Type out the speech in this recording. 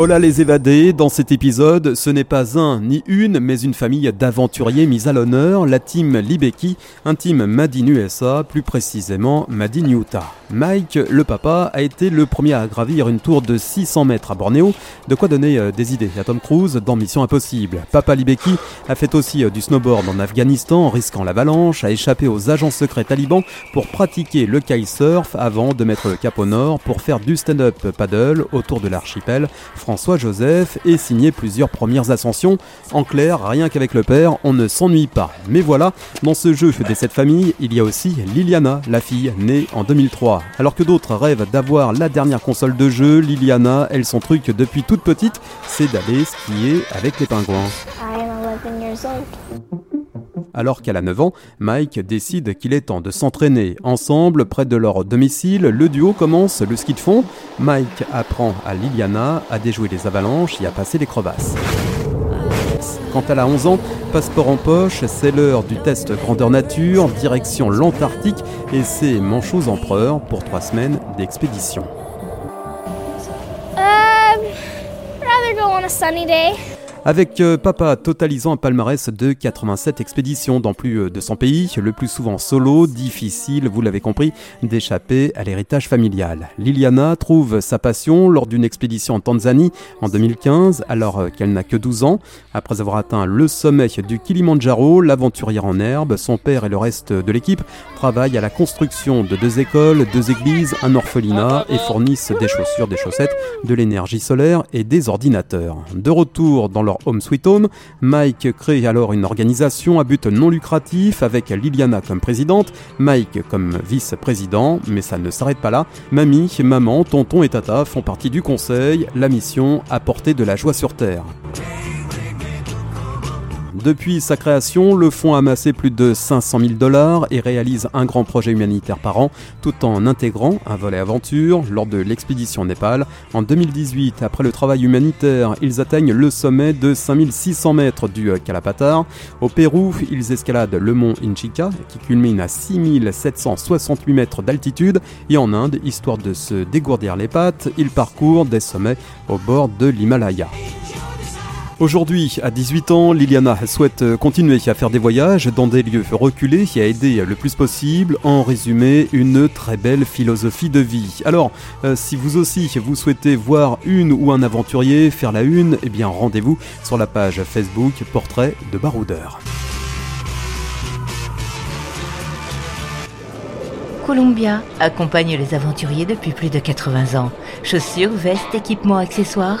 Hola les évadés, dans cet épisode, ce n'est pas un ni une, mais une famille d'aventuriers mis à l'honneur, la team Libeki, un team Made in USA, plus précisément Made in Utah. Mike, le papa, a été le premier à gravir une tour de 600 mètres à Bornéo, de quoi donner euh, des idées à Tom Cruise dans Mission Impossible. Papa Libeki a fait aussi euh, du snowboard en Afghanistan, risquant l'avalanche, a échappé aux agents secrets talibans pour pratiquer le kitesurf avant de mettre le cap au nord pour faire du stand-up paddle autour de l'archipel François Joseph et signer plusieurs premières ascensions. En clair, rien qu'avec le père, on ne s'ennuie pas. Mais voilà, dans ce jeu des sept familles, il y a aussi Liliana, la fille née en 2003. Alors que d'autres rêvent d'avoir la dernière console de jeu, Liliana, elle son truc depuis toute petite, c'est d'aller skier avec les pingouins. Alors qu'elle a 9 ans, Mike décide qu'il est temps de s'entraîner. Ensemble, près de leur domicile, le duo commence le ski de fond. Mike apprend à Liliana à déjouer les avalanches et à passer les crevasses. Quand elle a 11 ans, passeport en poche, c'est l'heure du test grandeur nature, direction l'Antarctique et c'est Manchots Empereur pour 3 semaines d'expédition. Um. Avec euh, papa totalisant un palmarès de 87 expéditions dans plus euh, de 100 pays, le plus souvent solo, difficile, vous l'avez compris, d'échapper à l'héritage familial. Liliana trouve sa passion lors d'une expédition en Tanzanie en 2015, alors euh, qu'elle n'a que 12 ans. Après avoir atteint le sommet du Kilimandjaro, l'aventurière en herbe, son père et le reste de l'équipe travaillent à la construction de deux écoles, deux églises, un orphelinat et fournissent des chaussures, des chaussettes, de l'énergie solaire et des ordinateurs. De retour dans Home Sweet Home. Mike crée alors une organisation à but non lucratif avec Liliana comme présidente, Mike comme vice-président, mais ça ne s'arrête pas là. Mamie, maman, tonton et tata font partie du conseil, la mission apporter de la joie sur Terre. Depuis sa création, le fonds a amassé plus de 500 000 dollars et réalise un grand projet humanitaire par an, tout en intégrant un volet aventure lors de l'expédition Népal. En 2018, après le travail humanitaire, ils atteignent le sommet de 5600 mètres du Kalapatar. Au Pérou, ils escaladent le mont Inchica, qui culmine à 6768 mètres d'altitude. Et en Inde, histoire de se dégourdir les pattes, ils parcourent des sommets au bord de l'Himalaya. Aujourd'hui, à 18 ans, Liliana souhaite continuer à faire des voyages dans des lieux reculés et à aider le plus possible. En résumé, une très belle philosophie de vie. Alors, euh, si vous aussi vous souhaitez voir une ou un aventurier faire la une, eh bien rendez-vous sur la page Facebook Portrait de Baroudeur. Columbia accompagne les aventuriers depuis plus de 80 ans. Chaussures, vestes, équipements, accessoires